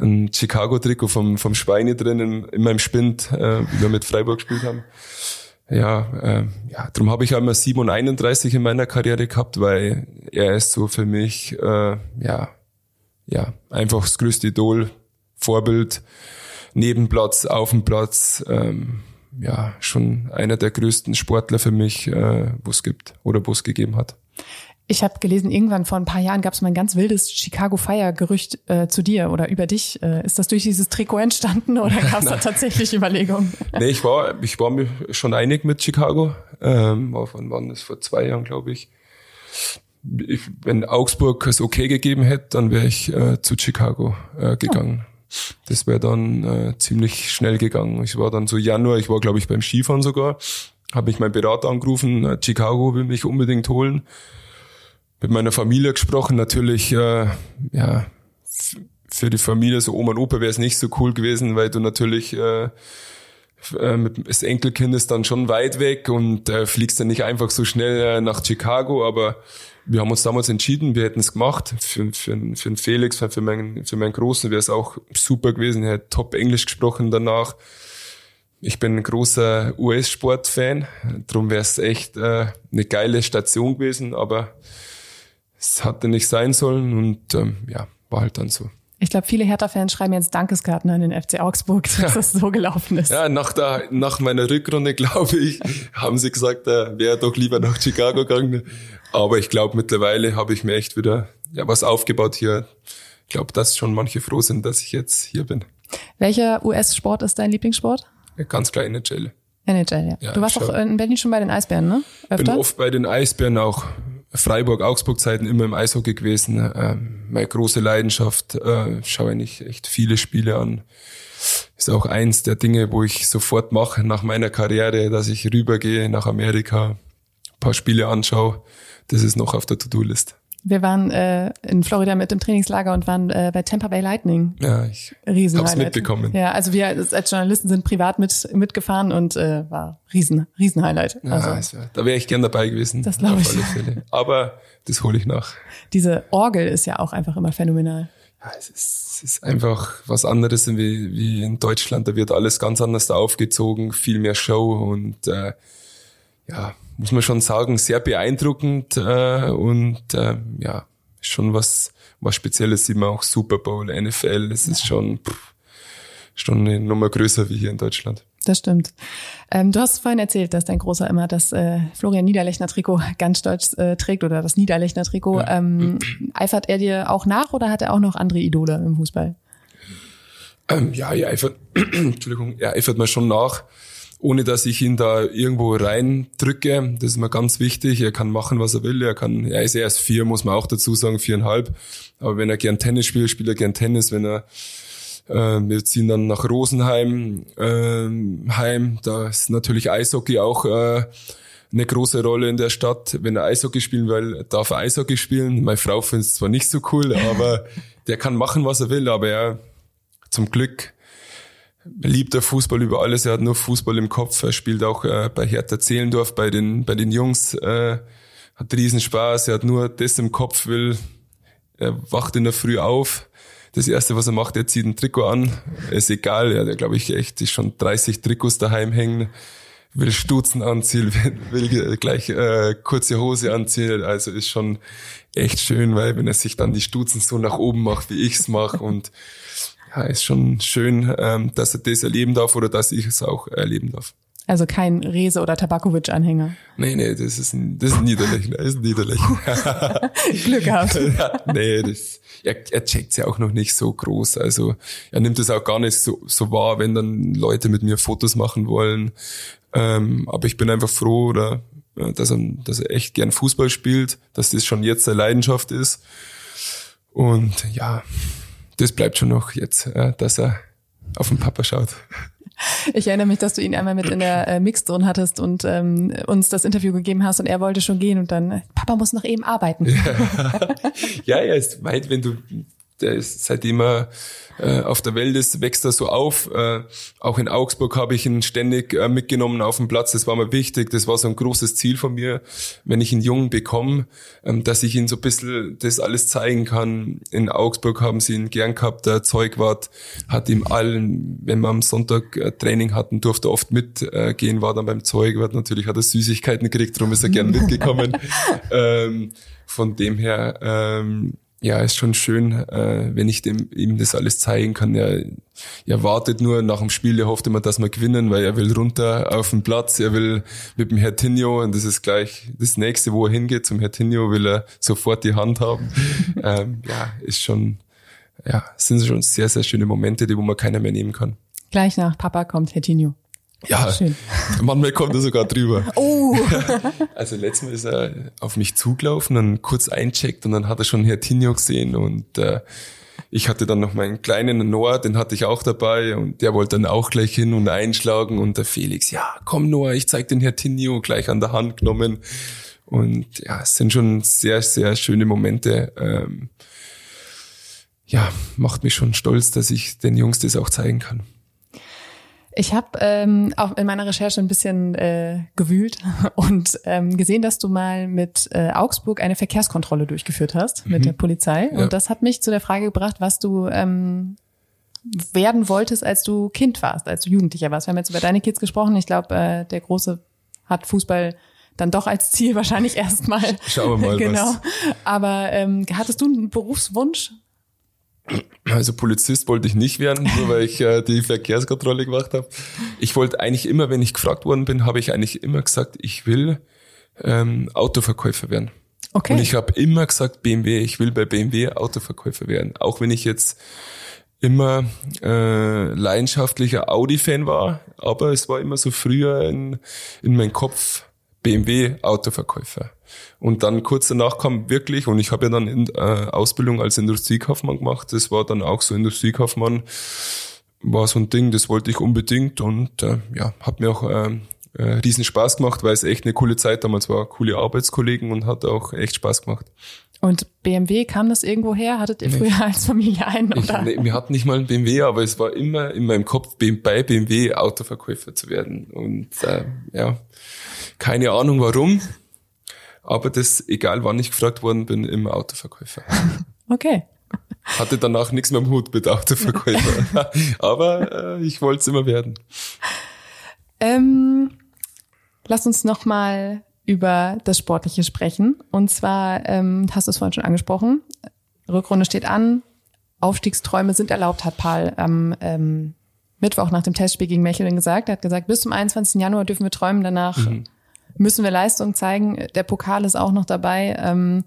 ein Chicago-Trikot vom, vom Schweine drin in, in meinem Spind, äh, wie wir mit Freiburg gespielt haben. Ja, äh, ja, darum habe ich einmal 37 in meiner Karriere gehabt, weil er ist so für mich, äh, ja, ja, einfach das größte Idol, Vorbild, Nebenplatz, auf dem Platz, ähm, ja, schon einer der größten Sportler für mich, äh, wo es gibt oder wo es gegeben hat. Ich habe gelesen, irgendwann vor ein paar Jahren gab es mal ein ganz wildes Chicago Fire-Gerücht äh, zu dir oder über dich. Äh, ist das durch dieses Trikot entstanden oder gab es da tatsächlich Überlegungen? nee, ich war, ich war mir schon einig mit Chicago. Ähm, wann waren das? Vor zwei Jahren, glaube ich. ich. Wenn Augsburg es okay gegeben hätte, dann wäre ich äh, zu Chicago äh, gegangen. Oh. Das wäre dann äh, ziemlich schnell gegangen. Ich war dann so Januar, ich war, glaube ich, beim Skifahren sogar. Habe ich meinen Berater angerufen, äh, Chicago will mich unbedingt holen mit meiner Familie gesprochen. Natürlich, äh, ja, für die Familie, so Oma und Opa wäre es nicht so cool gewesen, weil du natürlich äh, äh, mit das Enkelkind ist dann schon weit weg und äh, fliegst dann nicht einfach so schnell äh, nach Chicago, aber wir haben uns damals entschieden, wir hätten es gemacht. Für, für, für den Felix, für meinen, für meinen Großen wäre es auch super gewesen. Er hat top Englisch gesprochen danach. Ich bin ein großer US-Sport-Fan, darum wäre es echt äh, eine geile Station gewesen, aber es hatte nicht sein sollen und ähm, ja, war halt dann so. Ich glaube, viele Hertha-Fans schreiben jetzt Dankeskarten an den FC Augsburg, dass ja. das so gelaufen ist. Ja, nach, der, nach meiner Rückrunde, glaube ich, haben sie gesagt, er wäre doch lieber nach Chicago gegangen. Aber ich glaube, mittlerweile habe ich mir echt wieder ja, was aufgebaut hier. Ich glaube, dass schon manche froh sind, dass ich jetzt hier bin. Welcher US-Sport ist dein Lieblingssport? Ja, ganz klar NHL. NHL, ja. ja du warst doch in Berlin schon bei den Eisbären, ne? Öfter? Bin oft bei den Eisbären auch. Freiburg-Augsburg-Zeiten immer im Eishockey gewesen. Ähm, meine große Leidenschaft, äh, schaue ich echt viele Spiele an. Ist auch eins der Dinge, wo ich sofort mache nach meiner Karriere, dass ich rübergehe nach Amerika, paar Spiele anschaue. Das ist noch auf der To-Do-List. Wir waren äh, in Florida mit dem Trainingslager und waren äh, bei Tampa Bay Lightning. Ja, ich Riesen hab's mitbekommen. Ja, also wir als Journalisten sind privat mit mitgefahren und äh, war riesen riesen Highlight. Ja, also, also, da wäre ich gern dabei gewesen. Das glaube ich. Aber das hole ich nach. Diese Orgel ist ja auch einfach immer phänomenal. ja, es ist, es ist einfach was anderes wie, wie in Deutschland. Da wird alles ganz anders da aufgezogen, viel mehr Show und äh, ja, muss man schon sagen, sehr beeindruckend äh, und äh, ja, schon was, was Spezielles sieht man auch Super Bowl, NFL, es ist schon, pff, schon eine Nummer größer wie hier in Deutschland. Das stimmt. Ähm, du hast vorhin erzählt, dass dein Großer immer das äh, Florian Niederlechner Trikot ganz stolz äh, trägt oder das Niederlechner Trikot. Ja. Ähm, eifert er dir auch nach oder hat er auch noch andere Idole im Fußball? Ähm, ja, er eifert, Entschuldigung, er eifert mir schon nach, ohne dass ich ihn da irgendwo reindrücke. Das ist mir ganz wichtig. Er kann machen, was er will. Er kann, er ist erst vier, muss man auch dazu sagen, viereinhalb. Aber wenn er gern Tennis spielt, spielt er gern Tennis. Wenn er äh, wir ziehen dann nach Rosenheim äh, heim. Da ist natürlich Eishockey auch äh, eine große Rolle in der Stadt. Wenn er Eishockey spielen will, darf er Eishockey spielen. Meine Frau findet es zwar nicht so cool, aber der kann machen, was er will. Aber er zum Glück liebt Fußball über alles. Er hat nur Fußball im Kopf. Er spielt auch äh, bei Hertha Zehlendorf, bei den, bei den Jungs. Äh, hat riesen Spaß. Er hat nur das im Kopf, will, er wacht in der Früh auf das erste, was er macht, er zieht ein Trikot an. Ist egal, er hat, glaube ich, echt ist schon 30 Trikots daheim hängen. Will Stutzen anziehen, will, will gleich äh, kurze Hose anziehen. Also ist schon echt schön, weil wenn er sich dann die Stutzen so nach oben macht, wie ich's mache und ja, ist schon schön, ähm, dass er das erleben darf oder dass ich es auch erleben darf. Also kein Rese- oder Tabakovic-Anhänger. Nee, nee, das ist ein, das ist ein Niederlechner, das ist ein Niederlechner. Glück gehabt. ja, nee, das, er, er checkt's ja auch noch nicht so groß. Also er nimmt es auch gar nicht so, so wahr, wenn dann Leute mit mir Fotos machen wollen. Ähm, aber ich bin einfach froh, oder, dass, er, dass er echt gern Fußball spielt, dass das schon jetzt seine Leidenschaft ist. Und ja, das bleibt schon noch jetzt, dass er auf den Papa schaut. Ich erinnere mich, dass du ihn einmal mit in der äh, Mixzone hattest und ähm, uns das Interview gegeben hast und er wollte schon gehen und dann, Papa muss noch eben arbeiten. Ja, ja er ist weit, wenn du der ist seitdem er äh, auf der Welt ist, wächst er so auf. Äh, auch in Augsburg habe ich ihn ständig äh, mitgenommen auf dem Platz. Das war mir wichtig. Das war so ein großes Ziel von mir, wenn ich einen Jungen bekomme, ähm, dass ich ihn so ein bisschen das alles zeigen kann. In Augsburg haben sie ihn gern gehabt. Der Zeugwart hat ihm allen, wenn wir am Sonntag äh, Training hatten, durfte oft mitgehen, war dann beim Zeugwart. Natürlich hat er Süßigkeiten gekriegt, darum ist er gern mitgekommen. ähm, von dem her, ähm, ja, ist schon schön, äh, wenn ich dem ihm das alles zeigen kann. Er, er wartet nur nach dem Spiel, er hofft immer, dass wir gewinnen, weil er will runter auf den Platz, er will mit dem Hertinho, und das ist gleich das nächste, wo er hingeht, zum Hertinho will er sofort die Hand haben. ähm, ja, ist schon, ja, sind schon sehr, sehr schöne Momente, die wo man keiner mehr nehmen kann. Gleich nach Papa kommt Hertinho. Ja, Schön. manchmal kommt er sogar drüber. Oh. Also letztes Mal ist er auf mich zugelaufen, dann kurz eincheckt und dann hat er schon Hertinho gesehen und äh, ich hatte dann noch meinen kleinen Noah, den hatte ich auch dabei und der wollte dann auch gleich hin und einschlagen und der Felix, ja, komm Noah, ich zeig den Hertinho gleich an der Hand genommen und ja, es sind schon sehr, sehr schöne Momente. Ähm, ja, macht mich schon stolz, dass ich den Jungs das auch zeigen kann. Ich habe ähm, auch in meiner Recherche ein bisschen äh, gewühlt und ähm, gesehen, dass du mal mit äh, Augsburg eine Verkehrskontrolle durchgeführt hast mhm. mit der Polizei. Ja. Und das hat mich zu der Frage gebracht, was du ähm, werden wolltest, als du Kind warst, als du Jugendlicher warst. Wir haben jetzt über deine Kids gesprochen. Ich glaube, äh, der Große hat Fußball dann doch als Ziel wahrscheinlich erstmal. Schauen wir mal. genau. Was. Aber ähm, hattest du einen Berufswunsch? Also Polizist wollte ich nicht werden, nur weil ich äh, die Verkehrskontrolle gemacht habe. Ich wollte eigentlich immer, wenn ich gefragt worden bin, habe ich eigentlich immer gesagt, ich will ähm, Autoverkäufer werden. Okay. Und ich habe immer gesagt, BMW, ich will bei BMW Autoverkäufer werden. Auch wenn ich jetzt immer äh, leidenschaftlicher Audi-Fan war, aber es war immer so früher in, in meinem Kopf BMW Autoverkäufer. Und dann kurz danach kam wirklich, und ich habe ja dann in, äh, Ausbildung als Industriekaufmann gemacht, das war dann auch so Industriekaufmann, war so ein Ding, das wollte ich unbedingt und äh, ja, hat mir auch äh, äh, riesen Spaß gemacht, weil es echt eine coole Zeit damals war, coole Arbeitskollegen und hat auch echt Spaß gemacht. Und BMW, kam das irgendwo her? Hattet ihr nee. früher als Familie einen? Oder? Ich, nee, wir hatten nicht mal einen BMW, aber es war immer in meinem Kopf, bei BMW Autoverkäufer zu werden. Und äh, ja, keine Ahnung warum, aber das, egal wann ich gefragt worden bin, immer Autoverkäufer. Okay. Hatte danach nichts mehr im Hut mit Autoverkäufer. Aber äh, ich wollte es immer werden. Ähm, lass uns noch mal über das Sportliche sprechen. Und zwar ähm, hast du es vorhin schon angesprochen. Rückrunde steht an. Aufstiegsträume sind erlaubt, hat Paul am ähm, Mittwoch nach dem Testspiel gegen Mechelen gesagt. Er hat gesagt, bis zum 21. Januar dürfen wir träumen. Danach mhm. Müssen wir Leistung zeigen. Der Pokal ist auch noch dabei. Ähm,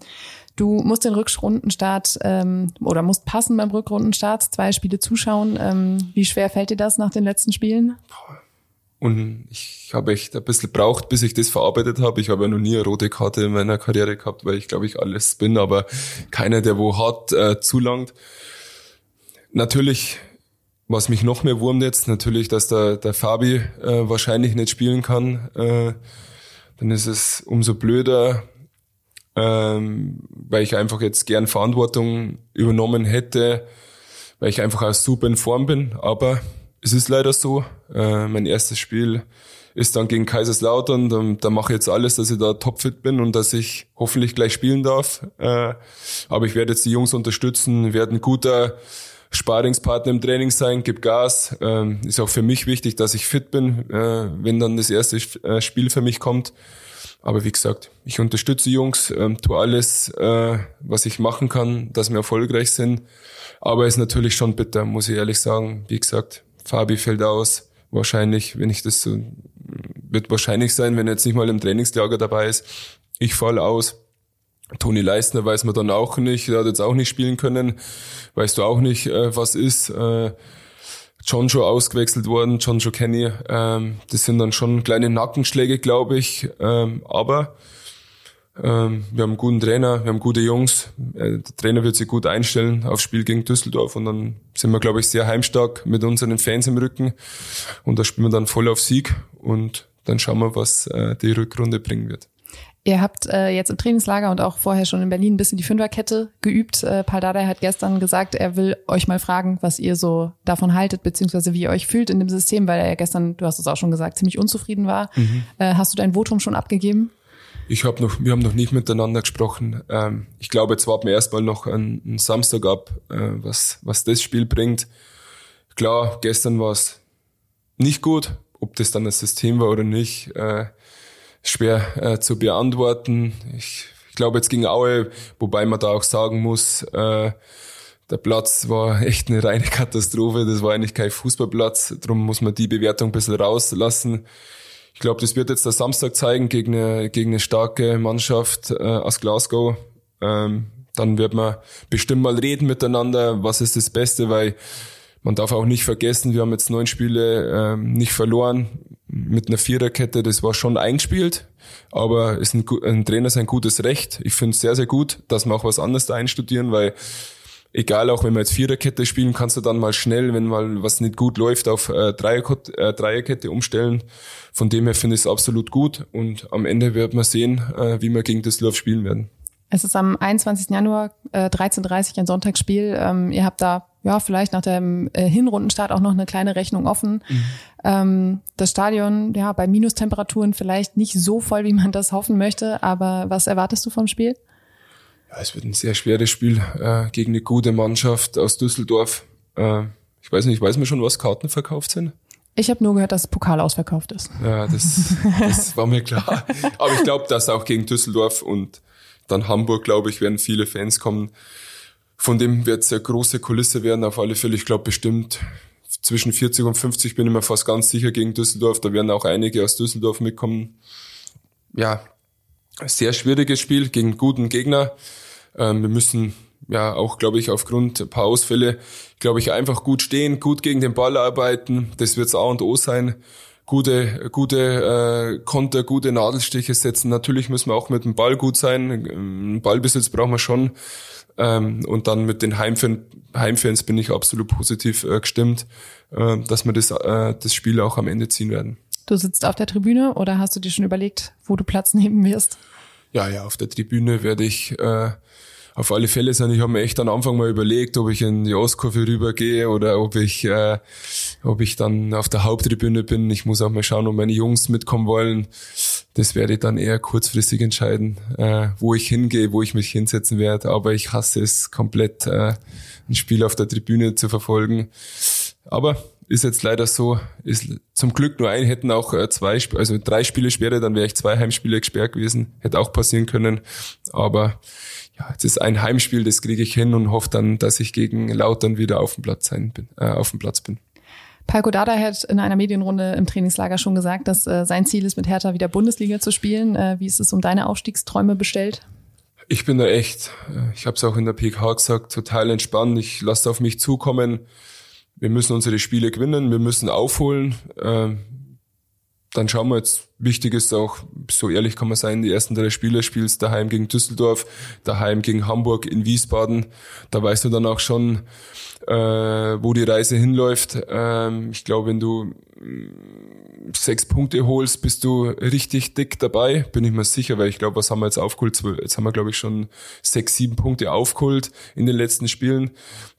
du musst den Rückrundenstart ähm, oder musst passen beim Rückrundenstart, zwei Spiele zuschauen. Ähm, wie schwer fällt dir das nach den letzten Spielen? Und ich habe echt ein bisschen braucht, bis ich das verarbeitet habe. Ich habe ja noch nie eine rote Karte in meiner Karriere gehabt, weil ich glaube ich alles bin, aber keiner, der wo hart äh, zulangt. Natürlich was mich noch mehr wurmt jetzt, natürlich, dass der, der Fabi äh, wahrscheinlich nicht spielen kann. Äh, dann ist es umso blöder, ähm, weil ich einfach jetzt gern Verantwortung übernommen hätte, weil ich einfach auch super in Form bin. Aber es ist leider so. Äh, mein erstes Spiel ist dann gegen Kaiserslautern. Da, da mache ich jetzt alles, dass ich da topfit bin und dass ich hoffentlich gleich spielen darf. Äh, aber ich werde jetzt die Jungs unterstützen, werde ein guter Sparingspartner im Training sein, gib Gas. Ähm, ist auch für mich wichtig, dass ich fit bin, äh, wenn dann das erste äh, Spiel für mich kommt. Aber wie gesagt, ich unterstütze Jungs, ähm, tue alles, äh, was ich machen kann, dass wir erfolgreich sind. Aber ist natürlich schon bitter, muss ich ehrlich sagen. Wie gesagt, Fabi fällt aus. Wahrscheinlich, wenn ich das so, wird wahrscheinlich sein, wenn er jetzt nicht mal im Trainingslager dabei ist. Ich fall aus. Toni Leistner weiß man dann auch nicht, der hat jetzt auch nicht spielen können. Weißt du auch nicht, äh, was ist. Äh, John Joe ausgewechselt worden, John Joe Kenny. Ähm, das sind dann schon kleine Nackenschläge, glaube ich. Ähm, aber ähm, wir haben einen guten Trainer, wir haben gute Jungs. Äh, der Trainer wird sich gut einstellen aufs Spiel gegen Düsseldorf und dann sind wir, glaube ich, sehr heimstark mit unseren Fans im Rücken. Und da spielen wir dann voll auf Sieg und dann schauen wir, was äh, die Rückrunde bringen wird. Ihr habt äh, jetzt im Trainingslager und auch vorher schon in Berlin ein bisschen die Fünferkette geübt. Äh, Paul Dardai hat gestern gesagt, er will euch mal fragen, was ihr so davon haltet, beziehungsweise wie ihr euch fühlt in dem System, weil er ja gestern, du hast es auch schon gesagt, ziemlich unzufrieden war. Mhm. Äh, hast du dein Votum schon abgegeben? Ich habe noch, wir haben noch nicht miteinander gesprochen. Ähm, ich glaube, jetzt warten wir erstmal noch einen, einen Samstag ab, äh, was, was das Spiel bringt. Klar, gestern war es nicht gut, ob das dann das System war oder nicht. Äh, schwer äh, zu beantworten. Ich, ich glaube jetzt gegen Aue, wobei man da auch sagen muss, äh, der Platz war echt eine reine Katastrophe. Das war eigentlich kein Fußballplatz. Darum muss man die Bewertung ein bisschen rauslassen. Ich glaube, das wird jetzt der Samstag zeigen gegen eine, gegen eine starke Mannschaft äh, aus Glasgow. Ähm, dann wird man bestimmt mal reden miteinander, was ist das Beste, weil man darf auch nicht vergessen, wir haben jetzt neun Spiele ähm, nicht verloren mit einer Viererkette. Das war schon eingespielt, aber ist ein, ein Trainer sein gutes Recht. Ich finde es sehr, sehr gut, dass wir auch was anderes da einstudieren, weil egal, auch wenn wir jetzt Viererkette spielen, kannst du dann mal schnell, wenn mal was nicht gut läuft, auf äh, Dreierkette, äh, Dreierkette umstellen. Von dem her finde ich es absolut gut und am Ende wird man sehen, äh, wie wir gegen Düsseldorf spielen werden. Es ist am 21. Januar äh, 13.30 Uhr ein Sonntagsspiel. Ähm, ihr habt da ja vielleicht nach dem äh, Hinrundenstart auch noch eine kleine Rechnung offen. Mhm. Ähm, das Stadion, ja, bei Minustemperaturen vielleicht nicht so voll, wie man das hoffen möchte, aber was erwartest du vom Spiel? Ja, es wird ein sehr schweres Spiel äh, gegen eine gute Mannschaft aus Düsseldorf. Äh, ich weiß nicht, weiß man schon, was Karten verkauft sind? Ich habe nur gehört, dass Pokal ausverkauft ist. Ja, das, das war mir klar. Aber ich glaube, dass auch gegen Düsseldorf und dann Hamburg, glaube ich, werden viele Fans kommen. Von dem wird es eine große Kulisse werden, auf alle Fälle. Ich glaube bestimmt zwischen 40 und 50 bin ich mir fast ganz sicher gegen Düsseldorf. Da werden auch einige aus Düsseldorf mitkommen. Ja, sehr schwieriges Spiel gegen guten Gegner. Ähm, wir müssen ja auch, glaube ich, aufgrund ein paar Ausfälle, glaube ich, einfach gut stehen, gut gegen den Ball arbeiten. Das wird's A und O sein gute, gute äh, Konter, gute Nadelstiche setzen. Natürlich müssen wir auch mit dem Ball gut sein. Ballbesitz brauchen wir schon. Ähm, und dann mit den Heimfans, Heimfans bin ich absolut positiv äh, gestimmt, äh, dass wir das, äh, das Spiel auch am Ende ziehen werden. Du sitzt auf der Tribüne oder hast du dir schon überlegt, wo du Platz nehmen wirst? Ja, ja, auf der Tribüne werde ich äh, auf alle Fälle sein. Ich habe mir echt am Anfang mal überlegt, ob ich in die Ostkurve rübergehe oder ob ich, äh, ob ich dann auf der Haupttribüne bin. Ich muss auch mal schauen, ob meine Jungs mitkommen wollen. das werde ich dann eher kurzfristig entscheiden, äh, wo ich hingehe, wo ich mich hinsetzen werde. Aber ich hasse es komplett, äh, ein Spiel auf der Tribüne zu verfolgen. Aber ist jetzt leider so, ist zum Glück nur ein, hätten auch äh, zwei, also drei Spiele Sperre, dann wäre ich zwei Heimspiele gesperrt gewesen, hätte auch passieren können. Aber ja, jetzt ist ein Heimspiel, das kriege ich hin und hoffe dann, dass ich gegen Lautern wieder auf dem Platz sein bin, äh, auf dem Platz bin. Palko Dada hat in einer Medienrunde im Trainingslager schon gesagt, dass äh, sein Ziel ist, mit Hertha wieder Bundesliga zu spielen. Äh, wie ist es um deine Aufstiegsträume bestellt? Ich bin da echt, äh, ich habe es auch in der PK gesagt, total entspannt. Ich lasse auf mich zukommen. Wir müssen unsere Spiele gewinnen, wir müssen aufholen. Äh, dann schauen wir jetzt. Wichtig ist auch, so ehrlich kann man sein, die ersten drei Spiele spielst daheim gegen Düsseldorf, daheim gegen Hamburg, in Wiesbaden. Da weißt du dann auch schon, äh, wo die Reise hinläuft. Ähm, ich glaube, wenn du sechs Punkte holst, bist du richtig dick dabei, bin ich mir sicher, weil ich glaube, was haben wir jetzt aufgeholt? Jetzt haben wir, glaube ich, schon sechs, sieben Punkte aufgeholt in den letzten Spielen.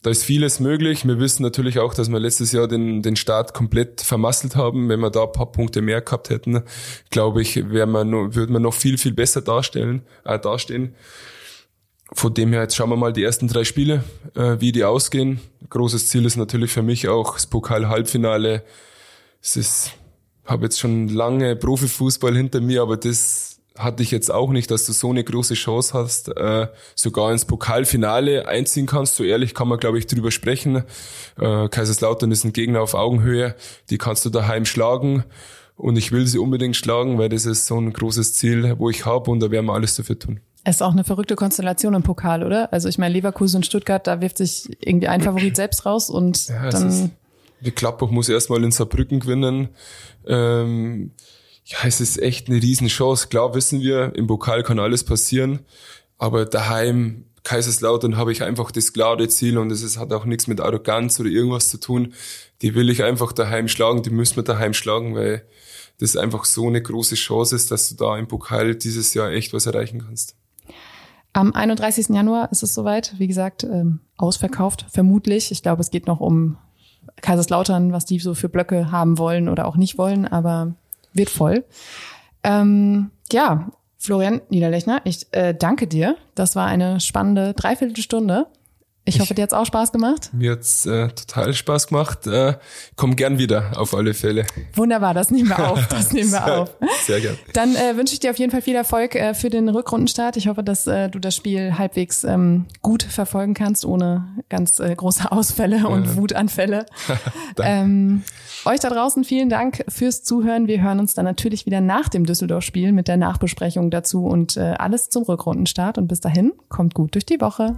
Da ist vieles möglich. Wir wissen natürlich auch, dass wir letztes Jahr den, den Start komplett vermasselt haben. Wenn wir da ein paar Punkte mehr gehabt hätten, glaube ich, wäre man würde man noch viel, viel besser darstellen, äh, dastehen. Von dem her, jetzt schauen wir mal die ersten drei Spiele, äh, wie die ausgehen. Großes Ziel ist natürlich für mich auch das Pokal-Halbfinale. Es ist habe jetzt schon lange Profifußball hinter mir, aber das hatte ich jetzt auch nicht, dass du so eine große Chance hast, äh, sogar ins Pokalfinale einziehen kannst. So ehrlich kann man, glaube ich, drüber sprechen. Äh, Kaiserslautern ist ein Gegner auf Augenhöhe, die kannst du daheim schlagen. Und ich will sie unbedingt schlagen, weil das ist so ein großes Ziel, wo ich habe und da werden wir alles dafür tun. Es ist auch eine verrückte Konstellation im Pokal, oder? Also ich meine, Leverkusen und Stuttgart, da wirft sich irgendwie ein Favorit selbst raus und ja, dann die Klappbach muss erstmal in Saarbrücken gewinnen. Ähm, ja, es ist echt eine Riesenchance. Klar wissen wir, im Pokal kann alles passieren, aber daheim Kaiserslautern habe ich einfach das klare Ziel und es hat auch nichts mit Arroganz oder irgendwas zu tun. Die will ich einfach daheim schlagen, die müssen wir daheim schlagen, weil das einfach so eine große Chance ist, dass du da im Pokal dieses Jahr echt was erreichen kannst. Am 31. Januar ist es soweit, wie gesagt, ähm, ausverkauft, vermutlich. Ich glaube, es geht noch um Kaiserslautern, was die so für Blöcke haben wollen oder auch nicht wollen, aber wird voll. Ähm, ja, Florian Niederlechner, ich äh, danke dir. Das war eine spannende Dreiviertelstunde. Ich hoffe, dir hat's auch Spaß gemacht. Mir hat's äh, total Spaß gemacht. Äh, komm gern wieder, auf alle Fälle. Wunderbar, das nehmen wir auf. Das nehmen wir sehr, auf. Sehr gern. Dann äh, wünsche ich dir auf jeden Fall viel Erfolg äh, für den Rückrundenstart. Ich hoffe, dass äh, du das Spiel halbwegs ähm, gut verfolgen kannst, ohne ganz äh, große Ausfälle und ja. Wutanfälle. ähm, euch da draußen vielen Dank fürs Zuhören. Wir hören uns dann natürlich wieder nach dem Düsseldorf-Spiel mit der Nachbesprechung dazu und äh, alles zum Rückrundenstart. Und bis dahin, kommt gut durch die Woche.